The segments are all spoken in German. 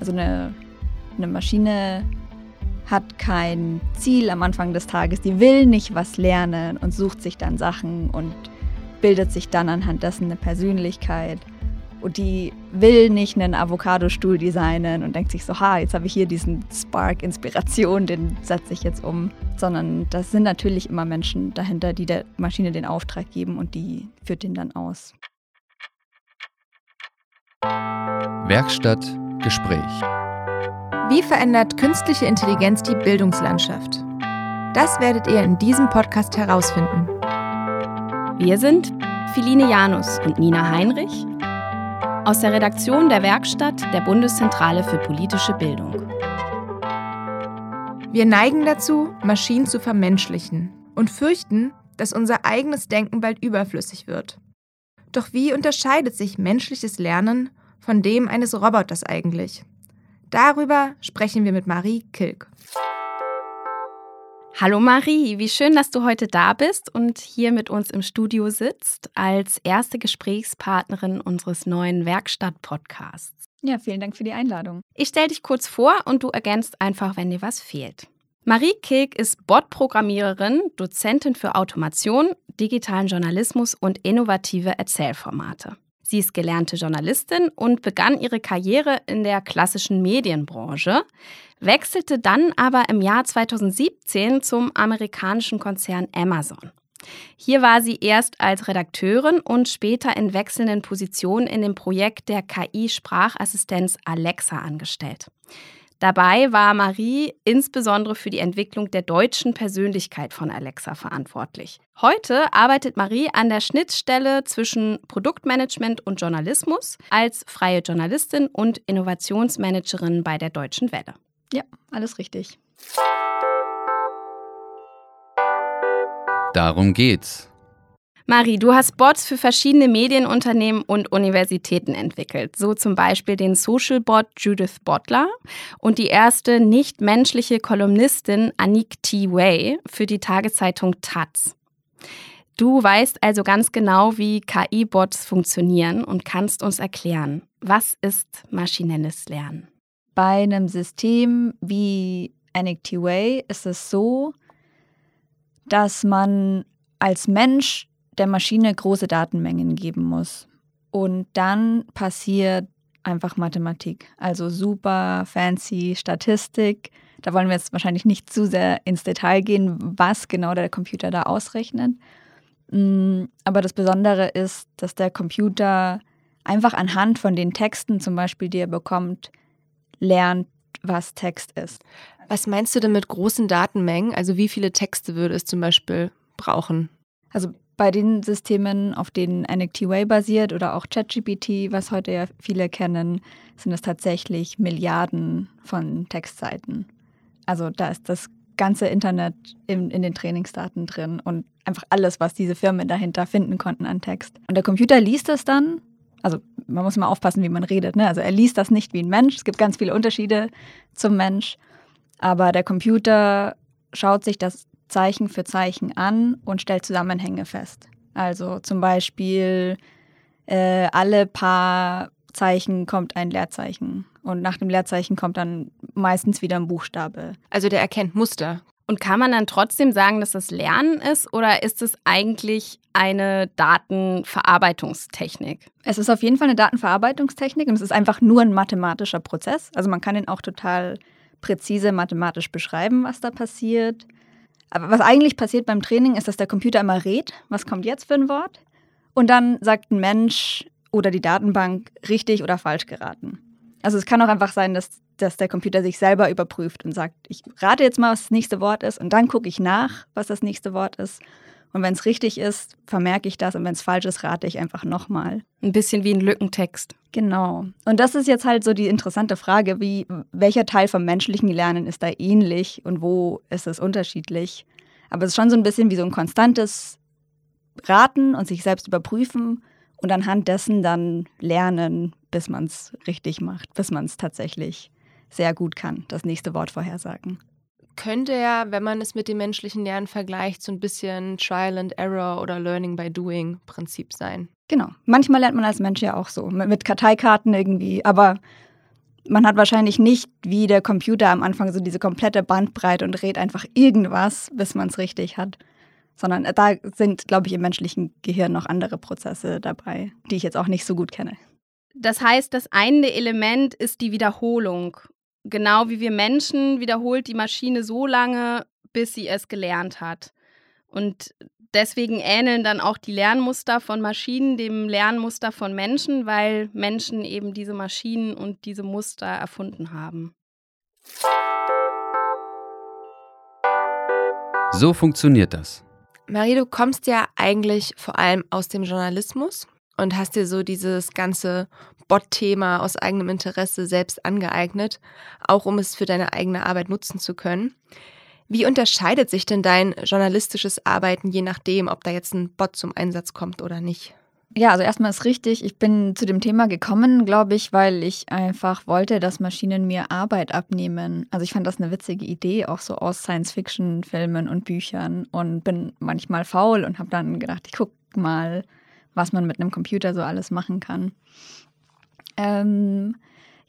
Also eine, eine Maschine hat kein Ziel am Anfang des Tages, die will nicht was lernen und sucht sich dann Sachen und bildet sich dann anhand dessen eine Persönlichkeit. Und die will nicht einen Avocadostuhl designen und denkt sich so, ha, jetzt habe ich hier diesen Spark Inspiration, den setze ich jetzt um. Sondern das sind natürlich immer Menschen dahinter, die der Maschine den Auftrag geben und die führt den dann aus. Werkstatt Gespräch. Wie verändert künstliche Intelligenz die Bildungslandschaft? Das werdet ihr in diesem Podcast herausfinden. Wir sind Philine Janus und Nina Heinrich aus der Redaktion der Werkstatt der Bundeszentrale für politische Bildung. Wir neigen dazu, Maschinen zu vermenschlichen und fürchten, dass unser eigenes Denken bald überflüssig wird. Doch wie unterscheidet sich menschliches Lernen von dem eines Roboters eigentlich? Darüber sprechen wir mit Marie Kilk. Hallo Marie, wie schön, dass du heute da bist und hier mit uns im Studio sitzt als erste Gesprächspartnerin unseres neuen Werkstatt-Podcasts. Ja, vielen Dank für die Einladung. Ich stelle dich kurz vor und du ergänzt einfach, wenn dir was fehlt. Marie Kilk ist Bot-Programmiererin, Dozentin für Automation, digitalen Journalismus und innovative Erzählformate. Sie ist gelernte Journalistin und begann ihre Karriere in der klassischen Medienbranche, wechselte dann aber im Jahr 2017 zum amerikanischen Konzern Amazon. Hier war sie erst als Redakteurin und später in wechselnden Positionen in dem Projekt der KI-Sprachassistenz Alexa angestellt. Dabei war Marie insbesondere für die Entwicklung der deutschen Persönlichkeit von Alexa verantwortlich. Heute arbeitet Marie an der Schnittstelle zwischen Produktmanagement und Journalismus als freie Journalistin und Innovationsmanagerin bei der Deutschen Welle. Ja, alles richtig. Darum geht's. Marie, du hast Bots für verschiedene Medienunternehmen und Universitäten entwickelt, so zum Beispiel den Social Bot Judith Bottler und die erste nicht-menschliche Kolumnistin Anik T. Way für die Tageszeitung Taz. Du weißt also ganz genau, wie KI-Bots funktionieren und kannst uns erklären, was ist maschinelles Lernen? Bei einem System wie Anik T. Way ist es so, dass man als Mensch der Maschine große Datenmengen geben muss. Und dann passiert einfach Mathematik. Also super fancy Statistik. Da wollen wir jetzt wahrscheinlich nicht zu sehr ins Detail gehen, was genau der Computer da ausrechnet. Mm, aber das Besondere ist, dass der Computer einfach anhand von den Texten zum Beispiel, die er bekommt, lernt, was Text ist. Was meinst du denn mit großen Datenmengen? Also wie viele Texte würde es zum Beispiel brauchen? Also bei den Systemen, auf denen NXT-Way basiert oder auch ChatGPT, was heute ja viele kennen, sind es tatsächlich Milliarden von Textseiten. Also da ist das ganze Internet in, in den Trainingsdaten drin und einfach alles, was diese Firmen dahinter finden konnten an Text. Und der Computer liest es dann. Also man muss mal aufpassen, wie man redet. Ne? Also er liest das nicht wie ein Mensch. Es gibt ganz viele Unterschiede zum Mensch. Aber der Computer schaut sich das Zeichen für Zeichen an und stellt Zusammenhänge fest. Also zum Beispiel äh, alle paar Zeichen kommt ein Leerzeichen und nach dem Leerzeichen kommt dann meistens wieder ein Buchstabe. Also der erkennt Muster. Und kann man dann trotzdem sagen, dass das Lernen ist oder ist es eigentlich eine Datenverarbeitungstechnik? Es ist auf jeden Fall eine Datenverarbeitungstechnik und es ist einfach nur ein mathematischer Prozess. Also man kann ihn auch total präzise mathematisch beschreiben, was da passiert. Aber was eigentlich passiert beim Training ist, dass der Computer immer rät, was kommt jetzt für ein Wort? Und dann sagt ein Mensch oder die Datenbank richtig oder falsch geraten. Also es kann auch einfach sein, dass, dass der Computer sich selber überprüft und sagt, ich rate jetzt mal, was das nächste Wort ist und dann gucke ich nach, was das nächste Wort ist. Und wenn es richtig ist, vermerke ich das und wenn es falsch ist, rate ich einfach nochmal. Ein bisschen wie ein Lückentext. Genau. Und das ist jetzt halt so die interessante Frage, wie welcher Teil vom menschlichen Lernen ist da ähnlich und wo ist es unterschiedlich? Aber es ist schon so ein bisschen wie so ein konstantes Raten und sich selbst überprüfen und anhand dessen dann lernen, bis man es richtig macht, bis man es tatsächlich sehr gut kann, das nächste Wort vorhersagen könnte ja, wenn man es mit dem menschlichen Lernen vergleicht, so ein bisschen Trial and Error oder Learning by Doing Prinzip sein. Genau. Manchmal lernt man als Mensch ja auch so, mit, mit Karteikarten irgendwie, aber man hat wahrscheinlich nicht wie der Computer am Anfang so diese komplette Bandbreite und redet einfach irgendwas, bis man es richtig hat. Sondern da sind, glaube ich, im menschlichen Gehirn noch andere Prozesse dabei, die ich jetzt auch nicht so gut kenne. Das heißt, das eine Element ist die Wiederholung. Genau wie wir Menschen wiederholt die Maschine so lange, bis sie es gelernt hat. Und deswegen ähneln dann auch die Lernmuster von Maschinen dem Lernmuster von Menschen, weil Menschen eben diese Maschinen und diese Muster erfunden haben. So funktioniert das. Marie, du kommst ja eigentlich vor allem aus dem Journalismus und hast dir so dieses ganze Bot-Thema aus eigenem Interesse selbst angeeignet, auch um es für deine eigene Arbeit nutzen zu können. Wie unterscheidet sich denn dein journalistisches Arbeiten je nachdem, ob da jetzt ein Bot zum Einsatz kommt oder nicht? Ja, also erstmal ist richtig, ich bin zu dem Thema gekommen, glaube ich, weil ich einfach wollte, dass Maschinen mir Arbeit abnehmen. Also ich fand das eine witzige Idee, auch so aus Science-Fiction-Filmen und Büchern und bin manchmal faul und habe dann gedacht, ich gucke mal, was man mit einem Computer so alles machen kann. Ähm,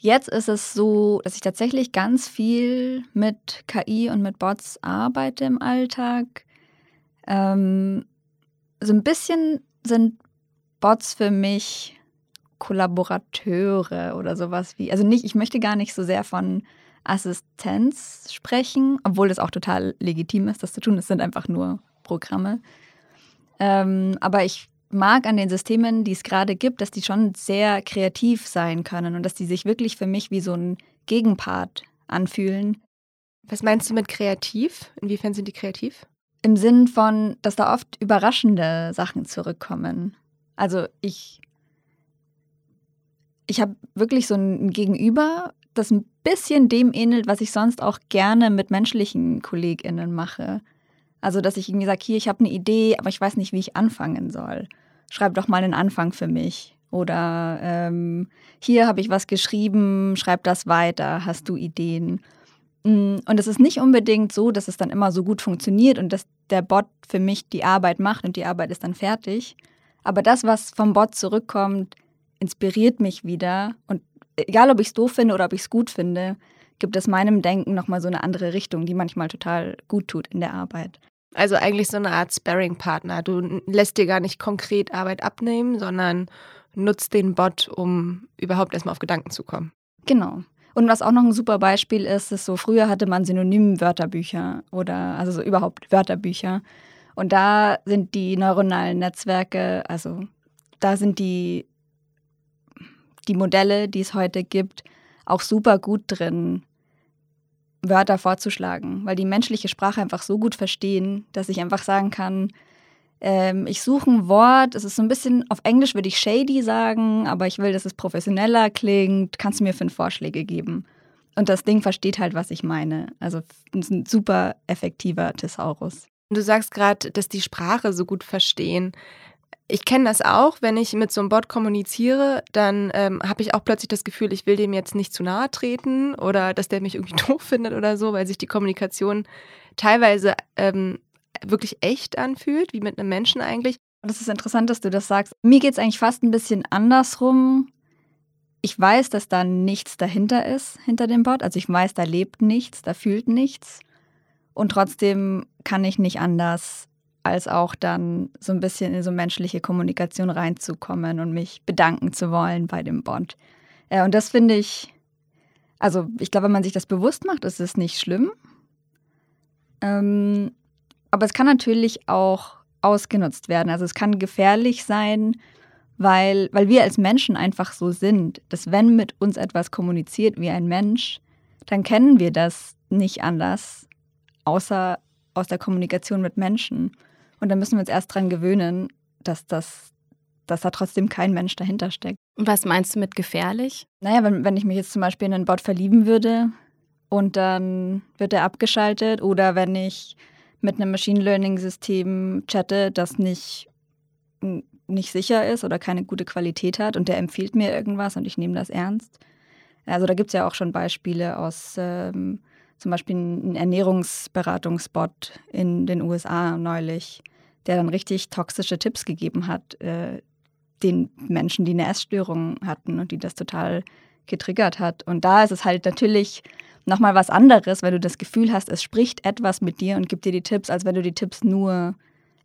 Jetzt ist es so, dass ich tatsächlich ganz viel mit KI und mit Bots arbeite im Alltag. Ähm, so ein bisschen sind Bots für mich Kollaborateure oder sowas wie. Also nicht, ich möchte gar nicht so sehr von Assistenz sprechen, obwohl das auch total legitim ist, das zu tun. Es sind einfach nur Programme. Ähm, aber ich mag an den Systemen, die es gerade gibt, dass die schon sehr kreativ sein können und dass die sich wirklich für mich wie so ein Gegenpart anfühlen. Was meinst du mit kreativ? Inwiefern sind die kreativ? Im Sinn von, dass da oft überraschende Sachen zurückkommen. Also ich, ich habe wirklich so ein Gegenüber, das ein bisschen dem ähnelt, was ich sonst auch gerne mit menschlichen KollegInnen mache. Also, dass ich irgendwie sage, hier, ich habe eine Idee, aber ich weiß nicht, wie ich anfangen soll. Schreib doch mal einen Anfang für mich. Oder ähm, hier habe ich was geschrieben, schreib das weiter, hast du Ideen? Mm, und es ist nicht unbedingt so, dass es dann immer so gut funktioniert und dass der Bot für mich die Arbeit macht und die Arbeit ist dann fertig. Aber das, was vom Bot zurückkommt, inspiriert mich wieder. Und egal, ob ich es doof finde oder ob ich es gut finde, gibt es meinem Denken nochmal so eine andere Richtung, die manchmal total gut tut in der Arbeit. Also eigentlich so eine Art Sparring-Partner. Du lässt dir gar nicht konkret Arbeit abnehmen, sondern nutzt den Bot, um überhaupt erstmal auf Gedanken zu kommen. Genau. Und was auch noch ein super Beispiel ist, ist so, früher hatte man Synonym-Wörterbücher oder also so überhaupt Wörterbücher. Und da sind die neuronalen Netzwerke, also da sind die, die Modelle, die es heute gibt, auch super gut drin, Wörter vorzuschlagen, weil die menschliche Sprache einfach so gut verstehen, dass ich einfach sagen kann, ähm, ich suche ein Wort, es ist so ein bisschen, auf Englisch würde ich shady sagen, aber ich will, dass es professioneller klingt, kannst du mir fünf Vorschläge geben? Und das Ding versteht halt, was ich meine. Also ein super effektiver Thesaurus. Du sagst gerade, dass die Sprache so gut verstehen. Ich kenne das auch, wenn ich mit so einem Bot kommuniziere, dann ähm, habe ich auch plötzlich das Gefühl, ich will dem jetzt nicht zu nahe treten oder dass der mich irgendwie doof findet oder so, weil sich die Kommunikation teilweise ähm, wirklich echt anfühlt, wie mit einem Menschen eigentlich. Das ist interessant, dass du das sagst. Mir geht es eigentlich fast ein bisschen andersrum. Ich weiß, dass da nichts dahinter ist, hinter dem Bot. Also ich weiß, da lebt nichts, da fühlt nichts. Und trotzdem kann ich nicht anders, als auch dann so ein bisschen in so menschliche Kommunikation reinzukommen und mich bedanken zu wollen bei dem Bond. Äh, und das finde ich, also ich glaube, wenn man sich das bewusst macht, ist es nicht schlimm. Ähm, aber es kann natürlich auch ausgenutzt werden. Also es kann gefährlich sein, weil, weil wir als Menschen einfach so sind, dass wenn mit uns etwas kommuniziert wie ein Mensch, dann kennen wir das nicht anders, außer aus der Kommunikation mit Menschen. Und da müssen wir uns erst dran gewöhnen, dass das dass da trotzdem kein Mensch dahinter steckt. Und was meinst du mit gefährlich? Naja, wenn, wenn ich mich jetzt zum Beispiel in einen Bot verlieben würde und dann wird er abgeschaltet oder wenn ich mit einem Machine Learning-System chatte, das nicht, nicht sicher ist oder keine gute Qualität hat und der empfiehlt mir irgendwas und ich nehme das ernst. Also da gibt es ja auch schon Beispiele aus ähm, zum Beispiel ein Ernährungsberatungsbot in den USA neulich, der dann richtig toxische Tipps gegeben hat, äh, den Menschen, die eine Essstörung hatten und die das total getriggert hat. Und da ist es halt natürlich nochmal was anderes, wenn du das Gefühl hast, es spricht etwas mit dir und gibt dir die Tipps, als wenn du die Tipps nur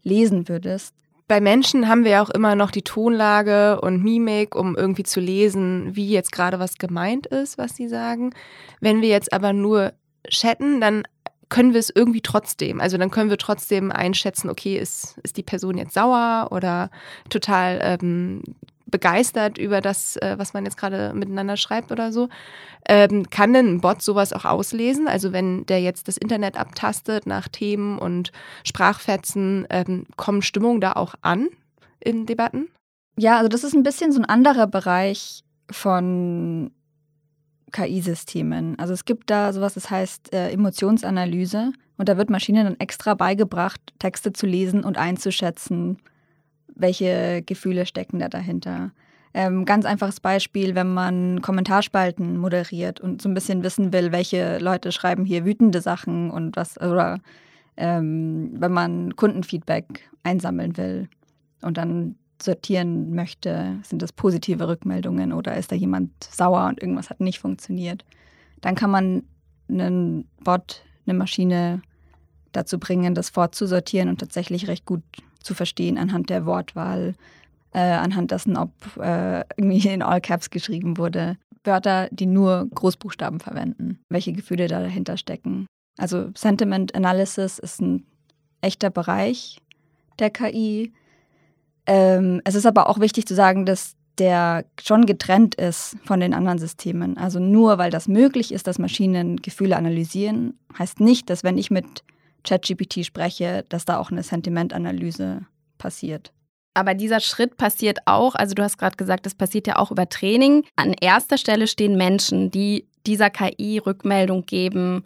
lesen würdest. Bei Menschen haben wir ja auch immer noch die Tonlage und Mimik, um irgendwie zu lesen, wie jetzt gerade was gemeint ist, was sie sagen. Wenn wir jetzt aber nur chatten, dann können wir es irgendwie trotzdem. Also dann können wir trotzdem einschätzen, okay, ist, ist die Person jetzt sauer oder total ähm, begeistert über das, äh, was man jetzt gerade miteinander schreibt oder so. Ähm, kann denn ein Bot sowas auch auslesen? Also wenn der jetzt das Internet abtastet nach Themen und Sprachfetzen, ähm, kommen Stimmungen da auch an in Debatten? Ja, also das ist ein bisschen so ein anderer Bereich von KI-Systemen. Also es gibt da sowas, das heißt äh, Emotionsanalyse und da wird Maschinen dann extra beigebracht, Texte zu lesen und einzuschätzen, welche Gefühle stecken da dahinter. Ähm, ganz einfaches Beispiel, wenn man Kommentarspalten moderiert und so ein bisschen wissen will, welche Leute schreiben hier wütende Sachen und was, oder ähm, wenn man Kundenfeedback einsammeln will und dann sortieren möchte, sind das positive Rückmeldungen oder ist da jemand sauer und irgendwas hat nicht funktioniert, dann kann man einen Bot, eine Maschine dazu bringen, das fortzusortieren und tatsächlich recht gut zu verstehen anhand der Wortwahl, äh, anhand dessen, ob äh, irgendwie in All Caps geschrieben wurde. Wörter, die nur Großbuchstaben verwenden, welche Gefühle da dahinter stecken. Also Sentiment Analysis ist ein echter Bereich der KI. Ähm, es ist aber auch wichtig zu sagen, dass der schon getrennt ist von den anderen Systemen. Also nur weil das möglich ist, dass Maschinen Gefühle analysieren, heißt nicht, dass wenn ich mit ChatGPT spreche, dass da auch eine Sentimentanalyse passiert. Aber dieser Schritt passiert auch, also du hast gerade gesagt, das passiert ja auch über Training. An erster Stelle stehen Menschen, die dieser KI Rückmeldung geben,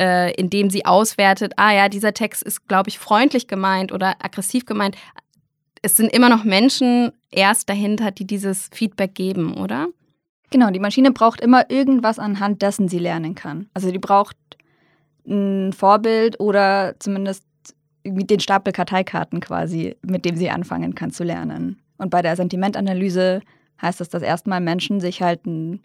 äh, indem sie auswertet, ah ja, dieser Text ist, glaube ich, freundlich gemeint oder aggressiv gemeint. Es sind immer noch Menschen erst dahinter, die dieses Feedback geben, oder? Genau, die Maschine braucht immer irgendwas anhand dessen sie lernen kann. Also die braucht ein Vorbild oder zumindest den Stapel Karteikarten quasi, mit dem sie anfangen kann zu lernen. Und bei der Sentimentanalyse heißt das, dass erstmal Menschen sich halt ein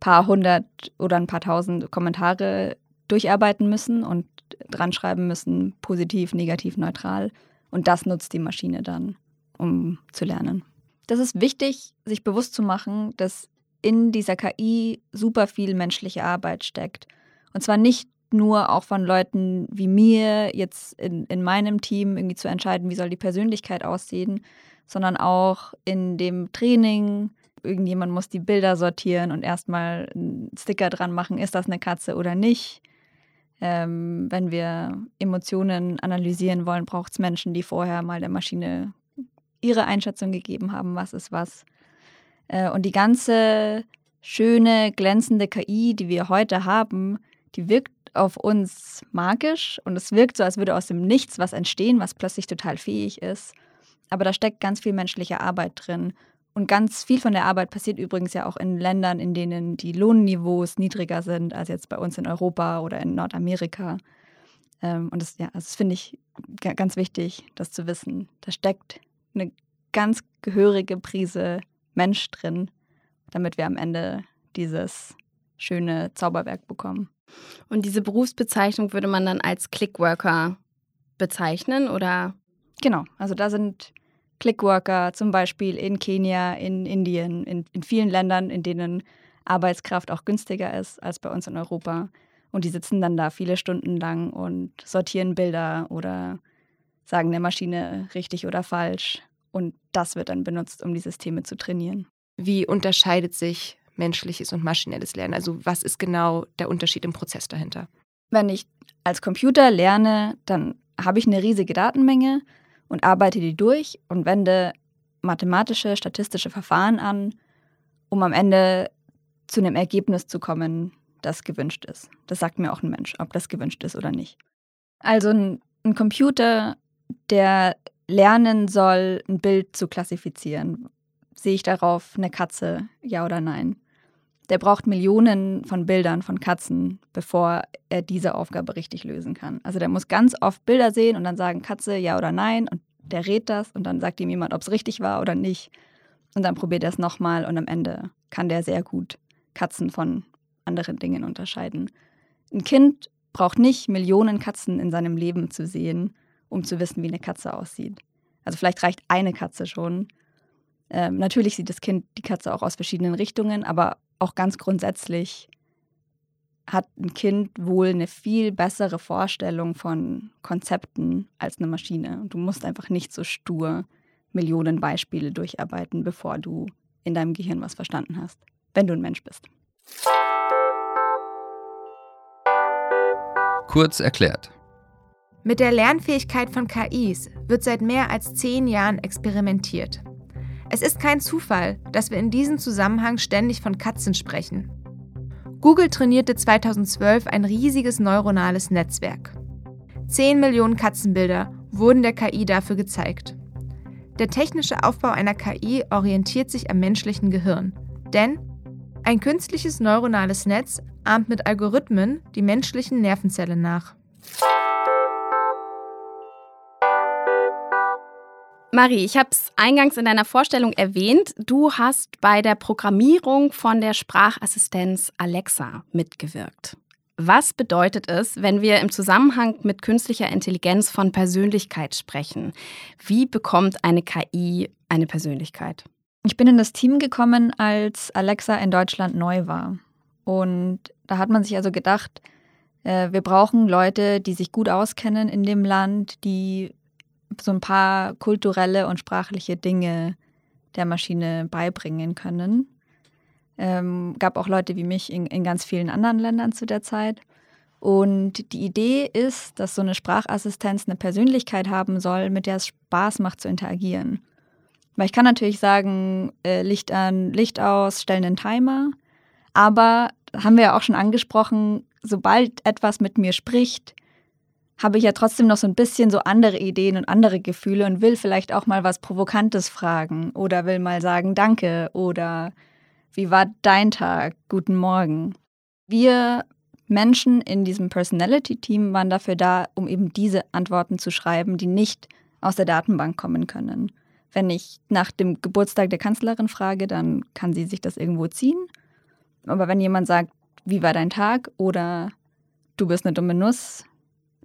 paar hundert oder ein paar tausend Kommentare durcharbeiten müssen und dran schreiben müssen, positiv, negativ, neutral. Und das nutzt die Maschine dann, um zu lernen. Das ist wichtig, sich bewusst zu machen, dass in dieser KI super viel menschliche Arbeit steckt. Und zwar nicht nur auch von Leuten wie mir jetzt in, in meinem Team irgendwie zu entscheiden, wie soll die Persönlichkeit aussehen, sondern auch in dem Training. Irgendjemand muss die Bilder sortieren und erstmal einen Sticker dran machen, ist das eine Katze oder nicht. Ähm, wenn wir Emotionen analysieren wollen, braucht es Menschen, die vorher mal der Maschine ihre Einschätzung gegeben haben, was ist was. Äh, und die ganze schöne, glänzende KI, die wir heute haben, die wirkt auf uns magisch und es wirkt so, als würde aus dem Nichts was entstehen, was plötzlich total fähig ist. Aber da steckt ganz viel menschliche Arbeit drin. Und ganz viel von der Arbeit passiert übrigens ja auch in Ländern, in denen die Lohnniveaus niedriger sind als jetzt bei uns in Europa oder in Nordamerika. Ähm, und das, ja, das finde ich ganz wichtig, das zu wissen. Da steckt eine ganz gehörige Prise Mensch drin, damit wir am Ende dieses schöne Zauberwerk bekommen. Und diese Berufsbezeichnung würde man dann als Clickworker bezeichnen, oder? Genau, also da sind Clickworker zum Beispiel in Kenia, in Indien, in, in vielen Ländern, in denen Arbeitskraft auch günstiger ist als bei uns in Europa. Und die sitzen dann da viele Stunden lang und sortieren Bilder oder sagen der Maschine richtig oder falsch. Und das wird dann benutzt, um die Systeme zu trainieren. Wie unterscheidet sich menschliches und maschinelles Lernen? Also was ist genau der Unterschied im Prozess dahinter? Wenn ich als Computer lerne, dann habe ich eine riesige Datenmenge und arbeite die durch und wende mathematische, statistische Verfahren an, um am Ende zu einem Ergebnis zu kommen, das gewünscht ist. Das sagt mir auch ein Mensch, ob das gewünscht ist oder nicht. Also ein, ein Computer, der lernen soll, ein Bild zu klassifizieren. Sehe ich darauf eine Katze, ja oder nein? der braucht Millionen von Bildern von Katzen, bevor er diese Aufgabe richtig lösen kann. Also der muss ganz oft Bilder sehen und dann sagen Katze ja oder nein und der rät das und dann sagt ihm jemand, ob es richtig war oder nicht. Und dann probiert er es nochmal und am Ende kann der sehr gut Katzen von anderen Dingen unterscheiden. Ein Kind braucht nicht Millionen Katzen in seinem Leben zu sehen, um zu wissen, wie eine Katze aussieht. Also vielleicht reicht eine Katze schon. Ähm, natürlich sieht das Kind die Katze auch aus verschiedenen Richtungen, aber auch ganz grundsätzlich hat ein Kind wohl eine viel bessere Vorstellung von Konzepten als eine Maschine. Und du musst einfach nicht so stur Millionen Beispiele durcharbeiten, bevor du in deinem Gehirn was verstanden hast, wenn du ein Mensch bist. Kurz erklärt. Mit der Lernfähigkeit von KIs wird seit mehr als zehn Jahren experimentiert. Es ist kein Zufall, dass wir in diesem Zusammenhang ständig von Katzen sprechen. Google trainierte 2012 ein riesiges neuronales Netzwerk. 10 Millionen Katzenbilder wurden der KI dafür gezeigt. Der technische Aufbau einer KI orientiert sich am menschlichen Gehirn, denn ein künstliches neuronales Netz ahmt mit Algorithmen die menschlichen Nervenzellen nach. Marie, ich habe es eingangs in deiner Vorstellung erwähnt. Du hast bei der Programmierung von der Sprachassistenz Alexa mitgewirkt. Was bedeutet es, wenn wir im Zusammenhang mit künstlicher Intelligenz von Persönlichkeit sprechen? Wie bekommt eine KI eine Persönlichkeit? Ich bin in das Team gekommen, als Alexa in Deutschland neu war. Und da hat man sich also gedacht, äh, wir brauchen Leute, die sich gut auskennen in dem Land, die so ein paar kulturelle und sprachliche Dinge der Maschine beibringen können. Ähm, gab auch Leute wie mich in, in ganz vielen anderen Ländern zu der Zeit. Und die Idee ist, dass so eine Sprachassistenz eine Persönlichkeit haben soll, mit der es Spaß macht zu interagieren. Weil ich kann natürlich sagen, äh, Licht an, Licht aus, stellen einen Timer. Aber haben wir ja auch schon angesprochen, sobald etwas mit mir spricht, habe ich ja trotzdem noch so ein bisschen so andere Ideen und andere Gefühle und will vielleicht auch mal was Provokantes fragen oder will mal sagen Danke oder wie war dein Tag? Guten Morgen. Wir Menschen in diesem Personality-Team waren dafür da, um eben diese Antworten zu schreiben, die nicht aus der Datenbank kommen können. Wenn ich nach dem Geburtstag der Kanzlerin frage, dann kann sie sich das irgendwo ziehen. Aber wenn jemand sagt, wie war dein Tag oder du bist eine dumme Nuss,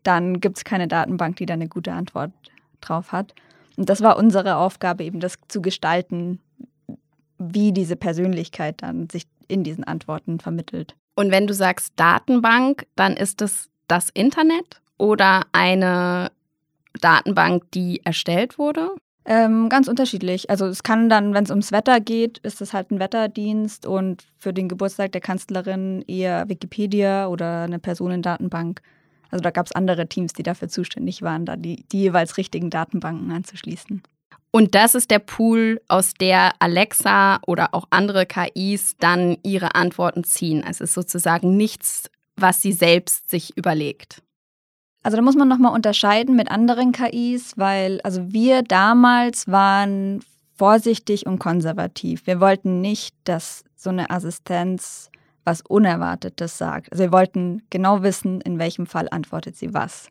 dann gibt es keine Datenbank, die da eine gute Antwort drauf hat. Und das war unsere Aufgabe, eben das zu gestalten, wie diese Persönlichkeit dann sich in diesen Antworten vermittelt. Und wenn du sagst Datenbank, dann ist es das Internet oder eine Datenbank, die erstellt wurde? Ähm, ganz unterschiedlich. Also es kann dann, wenn es ums Wetter geht, ist es halt ein Wetterdienst und für den Geburtstag der Kanzlerin eher Wikipedia oder eine Personendatenbank. Also da gab es andere Teams, die dafür zuständig waren, da die, die jeweils richtigen Datenbanken anzuschließen. Und das ist der Pool, aus der Alexa oder auch andere KIs dann ihre Antworten ziehen. Es ist sozusagen nichts, was sie selbst sich überlegt. Also da muss man nochmal unterscheiden mit anderen KIs, weil also wir damals waren vorsichtig und konservativ. Wir wollten nicht, dass so eine Assistenz was Unerwartetes sagt. Also wir wollten genau wissen, in welchem Fall antwortet sie was.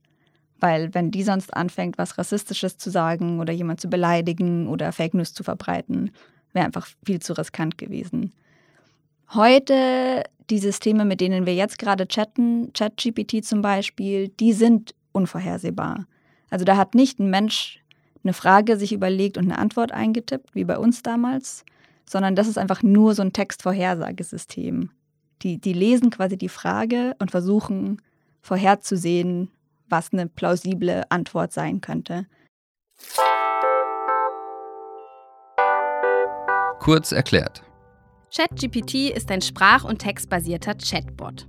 Weil wenn die sonst anfängt, was Rassistisches zu sagen oder jemand zu beleidigen oder Fake News zu verbreiten, wäre einfach viel zu riskant gewesen. Heute, die Systeme, mit denen wir jetzt gerade chatten, ChatGPT zum Beispiel, die sind unvorhersehbar. Also da hat nicht ein Mensch eine Frage sich überlegt und eine Antwort eingetippt, wie bei uns damals, sondern das ist einfach nur so ein Textvorhersagesystem. Die, die lesen quasi die Frage und versuchen vorherzusehen, was eine plausible Antwort sein könnte. Kurz erklärt. ChatGPT ist ein sprach- und textbasierter Chatbot.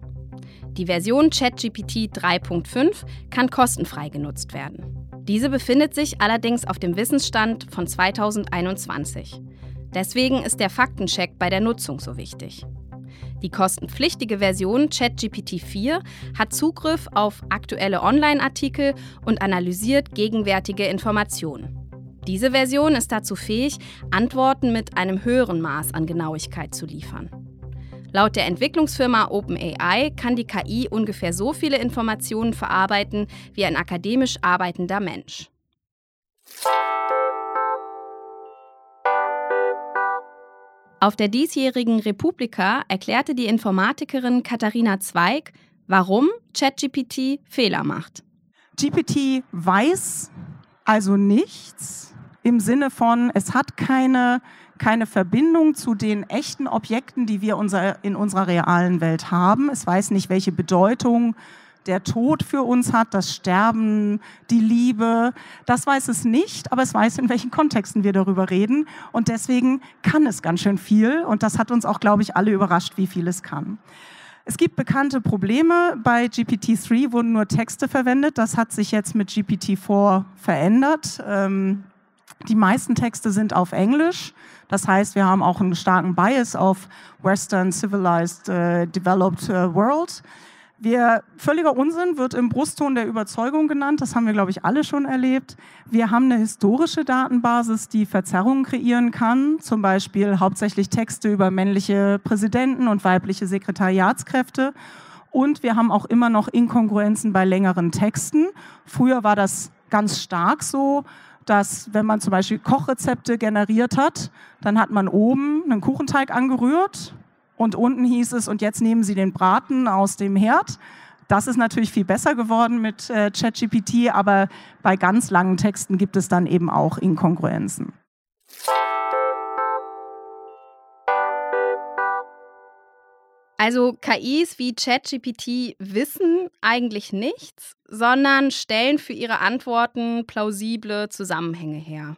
Die Version ChatGPT 3.5 kann kostenfrei genutzt werden. Diese befindet sich allerdings auf dem Wissensstand von 2021. Deswegen ist der Faktencheck bei der Nutzung so wichtig. Die kostenpflichtige Version ChatGPT 4 hat Zugriff auf aktuelle Online-Artikel und analysiert gegenwärtige Informationen. Diese Version ist dazu fähig, Antworten mit einem höheren Maß an Genauigkeit zu liefern. Laut der Entwicklungsfirma OpenAI kann die KI ungefähr so viele Informationen verarbeiten wie ein akademisch arbeitender Mensch. Auf der diesjährigen Republika erklärte die Informatikerin Katharina Zweig, warum ChatGPT Fehler macht. GPT weiß also nichts im Sinne von, es hat keine, keine Verbindung zu den echten Objekten, die wir unser, in unserer realen Welt haben. Es weiß nicht, welche Bedeutung der Tod für uns hat, das Sterben, die Liebe. Das weiß es nicht, aber es weiß, in welchen Kontexten wir darüber reden. Und deswegen kann es ganz schön viel. Und das hat uns auch, glaube ich, alle überrascht, wie viel es kann. Es gibt bekannte Probleme. Bei GPT-3 wurden nur Texte verwendet. Das hat sich jetzt mit GPT-4 verändert. Ähm, die meisten Texte sind auf Englisch. Das heißt, wir haben auch einen starken Bias auf Western Civilized uh, Developed uh, World. Wir, völliger Unsinn wird im Brustton der Überzeugung genannt. Das haben wir, glaube ich, alle schon erlebt. Wir haben eine historische Datenbasis, die Verzerrungen kreieren kann. Zum Beispiel hauptsächlich Texte über männliche Präsidenten und weibliche Sekretariatskräfte. Und wir haben auch immer noch Inkongruenzen bei längeren Texten. Früher war das ganz stark so, dass wenn man zum Beispiel Kochrezepte generiert hat, dann hat man oben einen Kuchenteig angerührt und unten hieß es, und jetzt nehmen Sie den Braten aus dem Herd. Das ist natürlich viel besser geworden mit äh, ChatGPT, aber bei ganz langen Texten gibt es dann eben auch Inkongruenzen. Also KIs wie ChatGPT wissen eigentlich nichts, sondern stellen für ihre Antworten plausible Zusammenhänge her.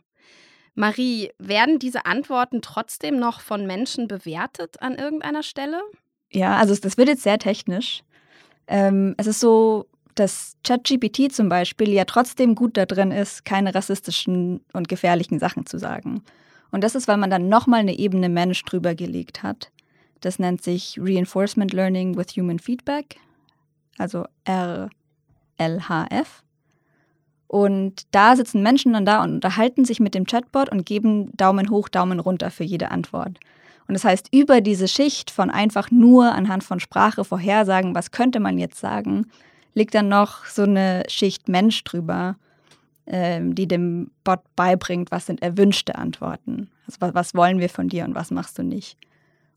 Marie, werden diese Antworten trotzdem noch von Menschen bewertet an irgendeiner Stelle? Ja, also das wird jetzt sehr technisch. Ähm, es ist so, dass ChatGPT zum Beispiel ja trotzdem gut da drin ist, keine rassistischen und gefährlichen Sachen zu sagen. Und das ist, weil man dann nochmal eine Ebene Mensch drüber gelegt hat. Das nennt sich Reinforcement Learning with Human Feedback, also RLHF. Und da sitzen Menschen dann da und unterhalten sich mit dem Chatbot und geben Daumen hoch, Daumen runter für jede Antwort. Und das heißt, über diese Schicht von einfach nur anhand von Sprache vorhersagen, was könnte man jetzt sagen, liegt dann noch so eine Schicht Mensch drüber, ähm, die dem Bot beibringt, was sind erwünschte Antworten. Also was, was wollen wir von dir und was machst du nicht.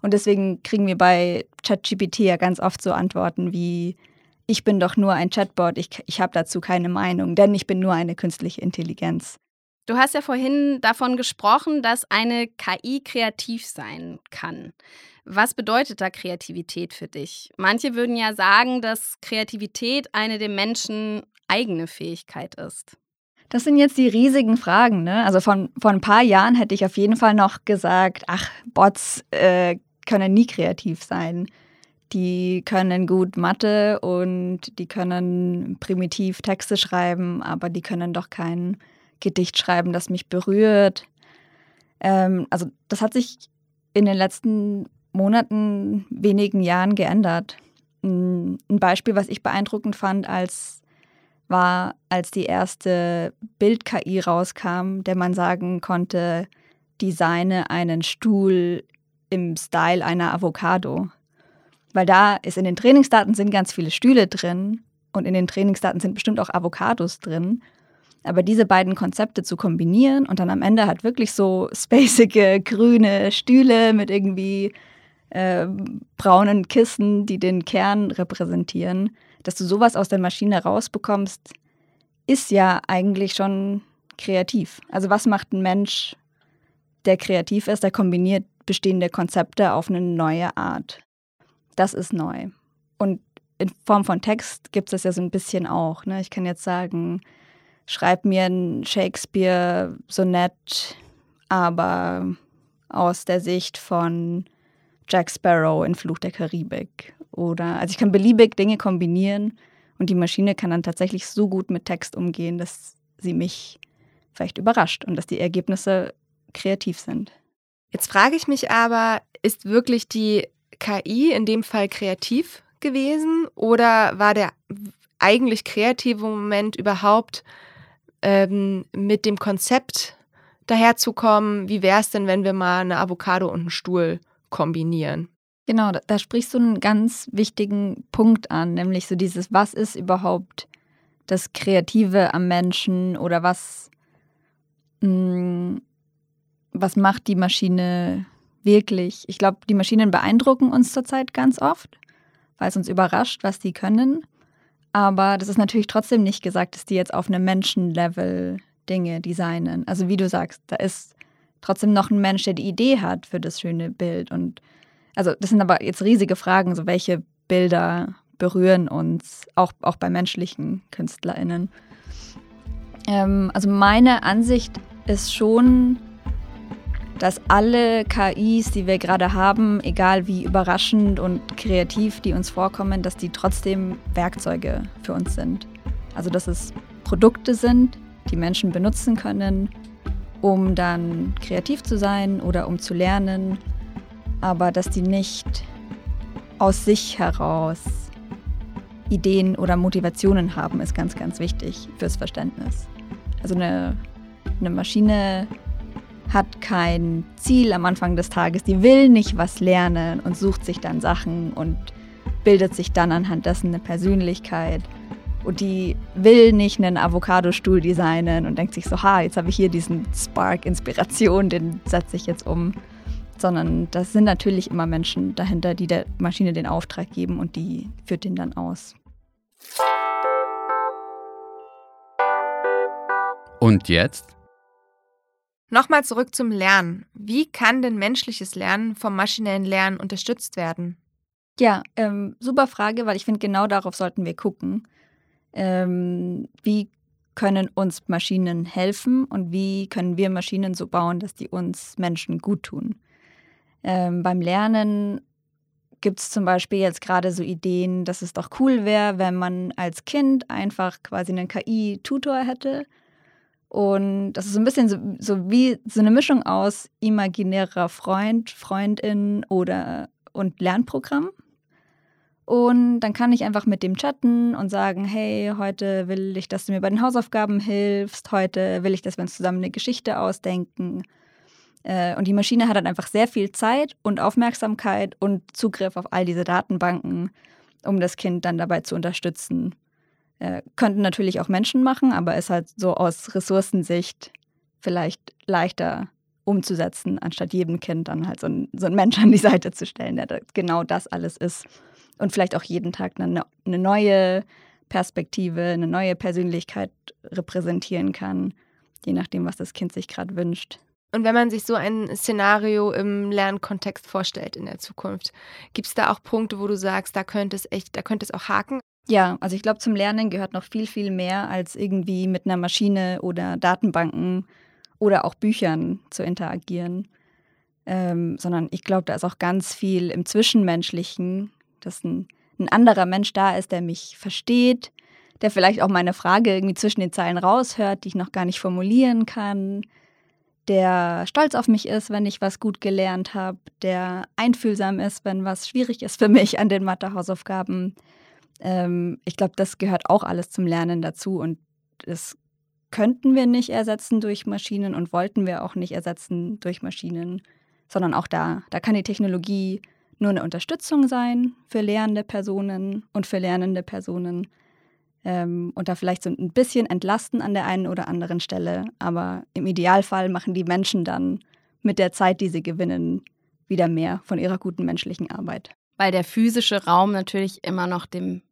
Und deswegen kriegen wir bei ChatGPT ja ganz oft so Antworten wie, ich bin doch nur ein Chatbot, ich, ich habe dazu keine Meinung, denn ich bin nur eine künstliche Intelligenz. Du hast ja vorhin davon gesprochen, dass eine KI kreativ sein kann. Was bedeutet da Kreativität für dich? Manche würden ja sagen, dass Kreativität eine dem Menschen eigene Fähigkeit ist. Das sind jetzt die riesigen Fragen. Ne? Also von, vor ein paar Jahren hätte ich auf jeden Fall noch gesagt, ach, Bots äh, können nie kreativ sein. Die können gut Mathe und die können primitiv Texte schreiben, aber die können doch kein Gedicht schreiben, das mich berührt. Ähm, also das hat sich in den letzten Monaten, wenigen Jahren geändert. Ein Beispiel, was ich beeindruckend fand, als war, als die erste Bild-KI rauskam, der man sagen konnte, designe einen Stuhl im Style einer Avocado. Weil da ist in den Trainingsdaten sind ganz viele Stühle drin und in den Trainingsdaten sind bestimmt auch Avocados drin. Aber diese beiden Konzepte zu kombinieren und dann am Ende halt wirklich so spacige grüne Stühle mit irgendwie äh, braunen Kissen, die den Kern repräsentieren, dass du sowas aus der Maschine rausbekommst, ist ja eigentlich schon kreativ. Also was macht ein Mensch, der kreativ ist, der kombiniert bestehende Konzepte auf eine neue Art. Das ist neu. Und in Form von Text gibt es das ja so ein bisschen auch. Ne? Ich kann jetzt sagen, schreib mir ein Shakespeare-Sonett, aber aus der Sicht von Jack Sparrow in Fluch der Karibik. Oder, also ich kann beliebig Dinge kombinieren und die Maschine kann dann tatsächlich so gut mit Text umgehen, dass sie mich vielleicht überrascht und dass die Ergebnisse kreativ sind. Jetzt frage ich mich aber, ist wirklich die KI in dem Fall kreativ gewesen oder war der eigentlich kreative Moment überhaupt ähm, mit dem Konzept daherzukommen, wie wäre es denn, wenn wir mal eine Avocado und einen Stuhl kombinieren? Genau, da, da, sprichst du einen ganz wichtigen Punkt an, nämlich so dieses, was ist überhaupt das Kreative am Menschen oder was, mh, mm, was macht die Maschine wirklich, ich glaube, die Maschinen beeindrucken uns zurzeit ganz oft, weil es uns überrascht, was die können. Aber das ist natürlich trotzdem nicht gesagt, dass die jetzt auf einem Menschenlevel Dinge designen. Also wie du sagst, da ist trotzdem noch ein Mensch, der die Idee hat für das schöne Bild. Und also das sind aber jetzt riesige Fragen, so welche Bilder berühren uns, auch, auch bei menschlichen KünstlerInnen. Ähm, also meine Ansicht ist schon, dass alle KIs, die wir gerade haben, egal wie überraschend und kreativ die uns vorkommen, dass die trotzdem Werkzeuge für uns sind. Also dass es Produkte sind, die Menschen benutzen können, um dann kreativ zu sein oder um zu lernen, aber dass die nicht aus sich heraus Ideen oder Motivationen haben, ist ganz, ganz wichtig fürs Verständnis. Also eine, eine Maschine hat kein Ziel am Anfang des Tages, die will nicht was lernen und sucht sich dann Sachen und bildet sich dann anhand dessen eine Persönlichkeit. Und die will nicht einen Avocado-Stuhl designen und denkt sich so, ha, jetzt habe ich hier diesen Spark Inspiration, den setze ich jetzt um. Sondern das sind natürlich immer Menschen dahinter, die der Maschine den Auftrag geben und die führt den dann aus. Und jetzt? Nochmal zurück zum Lernen. Wie kann denn menschliches Lernen vom maschinellen Lernen unterstützt werden? Ja, ähm, super Frage, weil ich finde, genau darauf sollten wir gucken ähm, wie können uns Maschinen helfen und wie können wir Maschinen so bauen, dass die uns Menschen gut tun. Ähm, beim Lernen gibt es zum Beispiel jetzt gerade so Ideen, dass es doch cool wäre, wenn man als Kind einfach quasi einen KI-Tutor hätte. Und das ist so ein bisschen so, so, wie so eine Mischung aus imaginärer Freund, Freundin oder und Lernprogramm. Und dann kann ich einfach mit dem chatten und sagen, hey, heute will ich, dass du mir bei den Hausaufgaben hilfst, heute will ich, dass wir uns zusammen eine Geschichte ausdenken. Äh, und die Maschine hat dann einfach sehr viel Zeit und Aufmerksamkeit und Zugriff auf all diese Datenbanken, um das Kind dann dabei zu unterstützen. Äh, könnten natürlich auch Menschen machen, aber ist halt so aus Ressourcensicht vielleicht leichter umzusetzen, anstatt jedem Kind dann halt so ein, so ein Mensch an die Seite zu stellen, der genau das alles ist und vielleicht auch jeden Tag eine, eine neue Perspektive, eine neue Persönlichkeit repräsentieren kann, je nachdem, was das Kind sich gerade wünscht. Und wenn man sich so ein Szenario im Lernkontext vorstellt in der Zukunft, gibt es da auch Punkte, wo du sagst, da könnte es echt, da könnte es auch haken? Ja, also ich glaube, zum Lernen gehört noch viel, viel mehr als irgendwie mit einer Maschine oder Datenbanken oder auch Büchern zu interagieren. Ähm, sondern ich glaube, da ist auch ganz viel im Zwischenmenschlichen dass ein, ein anderer Mensch da ist, der mich versteht, der vielleicht auch meine Frage irgendwie zwischen den Zeilen raushört, die ich noch gar nicht formulieren kann, der stolz auf mich ist, wenn ich was gut gelernt habe, der einfühlsam ist, wenn was schwierig ist für mich an den Mathehausaufgaben. Ähm, ich glaube, das gehört auch alles zum Lernen dazu und das könnten wir nicht ersetzen durch Maschinen und wollten wir auch nicht ersetzen durch Maschinen, sondern auch da, da kann die Technologie nur eine Unterstützung sein für lehrende Personen und für lernende Personen ähm, und da vielleicht so ein bisschen entlasten an der einen oder anderen Stelle. Aber im Idealfall machen die Menschen dann mit der Zeit, die sie gewinnen, wieder mehr von ihrer guten menschlichen Arbeit. Weil der physische Raum natürlich immer noch dem,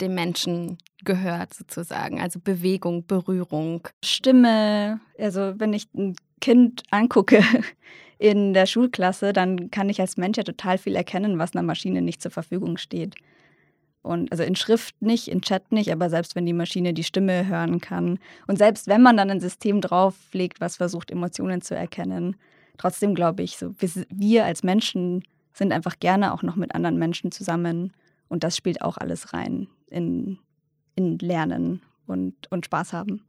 dem Menschen gehört, sozusagen. Also Bewegung, Berührung. Stimme. Also wenn ich ein Kind angucke, in der Schulklasse, dann kann ich als Mensch ja total viel erkennen, was einer Maschine nicht zur Verfügung steht. Und also in Schrift nicht, in Chat nicht, aber selbst wenn die Maschine die Stimme hören kann und selbst wenn man dann ein System drauflegt, was versucht, Emotionen zu erkennen, trotzdem glaube ich, so, wir als Menschen sind einfach gerne auch noch mit anderen Menschen zusammen und das spielt auch alles rein in, in Lernen und, und Spaß haben.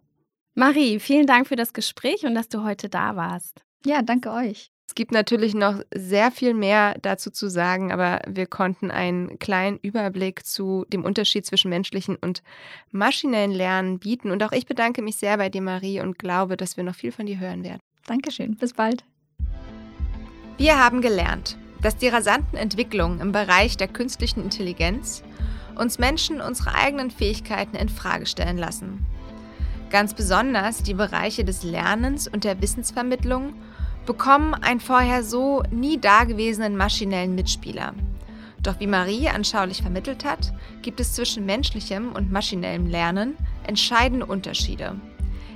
Marie, vielen Dank für das Gespräch und dass du heute da warst. Ja, danke euch. Es gibt natürlich noch sehr viel mehr dazu zu sagen, aber wir konnten einen kleinen Überblick zu dem Unterschied zwischen menschlichen und maschinellen Lernen bieten. Und auch ich bedanke mich sehr bei dir, Marie, und glaube, dass wir noch viel von dir hören werden. Dankeschön. Bis bald. Wir haben gelernt, dass die rasanten Entwicklungen im Bereich der künstlichen Intelligenz uns Menschen unsere eigenen Fähigkeiten in Frage stellen lassen. Ganz besonders die Bereiche des Lernens und der Wissensvermittlung bekommen einen vorher so nie dagewesenen maschinellen Mitspieler. Doch wie Marie anschaulich vermittelt hat, gibt es zwischen menschlichem und maschinellem Lernen entscheidende Unterschiede.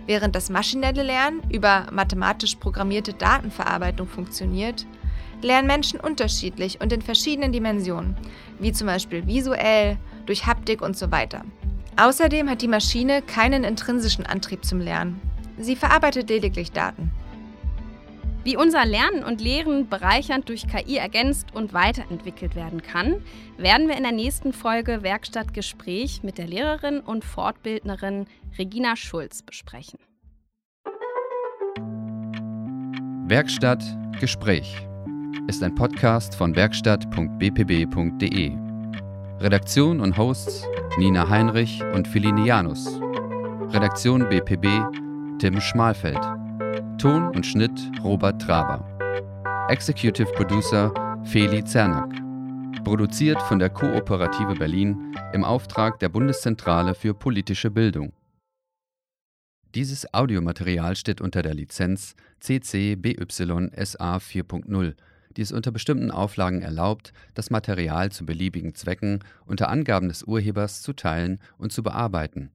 Während das maschinelle Lernen über mathematisch programmierte Datenverarbeitung funktioniert, lernen Menschen unterschiedlich und in verschiedenen Dimensionen, wie zum Beispiel visuell, durch Haptik und so weiter. Außerdem hat die Maschine keinen intrinsischen Antrieb zum Lernen. Sie verarbeitet lediglich Daten. Wie unser Lernen und Lehren bereichernd durch KI ergänzt und weiterentwickelt werden kann, werden wir in der nächsten Folge Werkstattgespräch mit der Lehrerin und Fortbildnerin Regina Schulz besprechen. Werkstatt Gespräch ist ein Podcast von werkstatt.bpb.de. Redaktion und Hosts Nina Heinrich und Philine Janus. Redaktion BPB Tim Schmalfeld. Ton und Schnitt Robert Traber. Executive Producer Feli Zernak. Produziert von der Kooperative Berlin im Auftrag der Bundeszentrale für politische Bildung. Dieses Audiomaterial steht unter der Lizenz CC BY SA 4.0, die es unter bestimmten Auflagen erlaubt, das Material zu beliebigen Zwecken unter Angaben des Urhebers zu teilen und zu bearbeiten